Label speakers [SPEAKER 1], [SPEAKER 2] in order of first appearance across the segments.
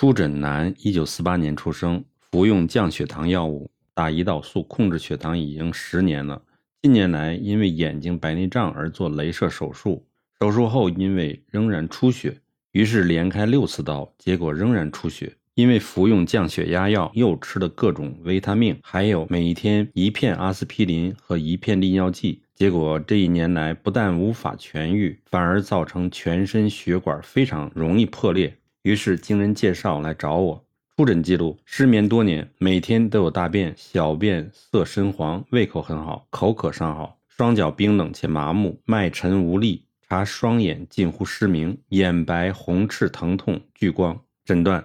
[SPEAKER 1] 初诊男，一九四八年出生，服用降血糖药物，打胰岛素控制血糖已经十年了。近年来因为眼睛白内障而做镭射手术，手术后因为仍然出血，于是连开六次刀，结果仍然出血。因为服用降血压药，又吃了各种维他命，还有每一天一片阿司匹林和一片利尿剂，结果这一年来不但无法痊愈，反而造成全身血管非常容易破裂。于是经人介绍来找我，出诊记录：失眠多年，每天都有大便，小便色深黄，胃口很好，口渴尚好，双脚冰冷且麻木，脉沉无力，查双眼近乎失明，眼白红赤疼痛聚光。诊断。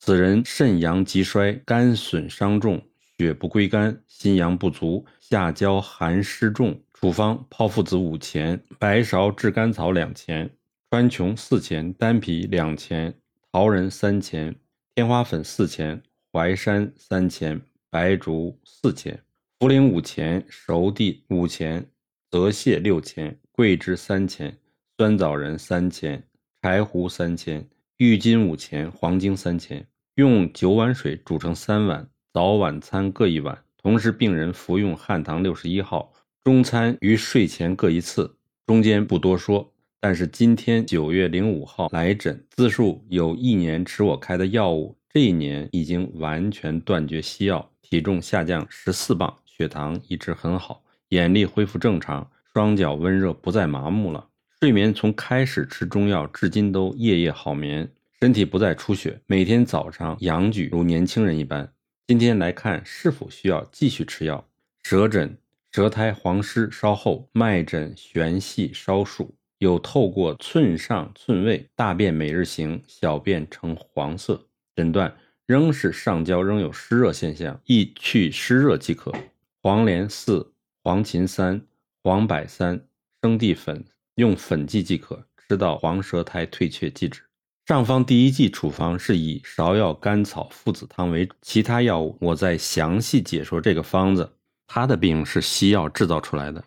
[SPEAKER 1] 此人肾阳极衰，肝损伤重，血不归肝，心阳不足，下焦寒湿重。处方：炮附子五钱，白芍炙甘草两钱，川穹四钱，丹皮两钱，桃仁三钱，天花粉四钱，淮山三钱，白术四钱，茯苓五钱，熟地五钱，泽泻六钱，桂枝三钱，酸枣仁三钱，柴胡三钱，郁金五钱，黄精三钱。用九碗水煮成三碗，早晚餐各一碗。同时，病人服用汉唐六十一号，中餐于睡前各一次。中间不多说，但是今天九月零五号来诊，自述有一年吃我开的药物，这一年已经完全断绝西药，体重下降十四磅，血糖一直很好，眼力恢复正常，双脚温热，不再麻木了。睡眠从开始吃中药至今都夜夜好眠。身体不再出血，每天早上阳举如年轻人一般。今天来看是否需要继续吃药。舌诊：舌苔黄湿稍厚，脉诊弦细稍数，有透过寸上寸位，大便每日行，小便呈黄色。诊断仍是上焦仍有湿热现象，宜去湿热即可。黄连四、黄芩三、黄柏三、生地粉，用粉剂即可，吃到黄舌苔退却即止。上方第一剂处方是以芍药甘草附子汤为主，其他药物我再详细解说这个方子。他的病是西药制造出来的。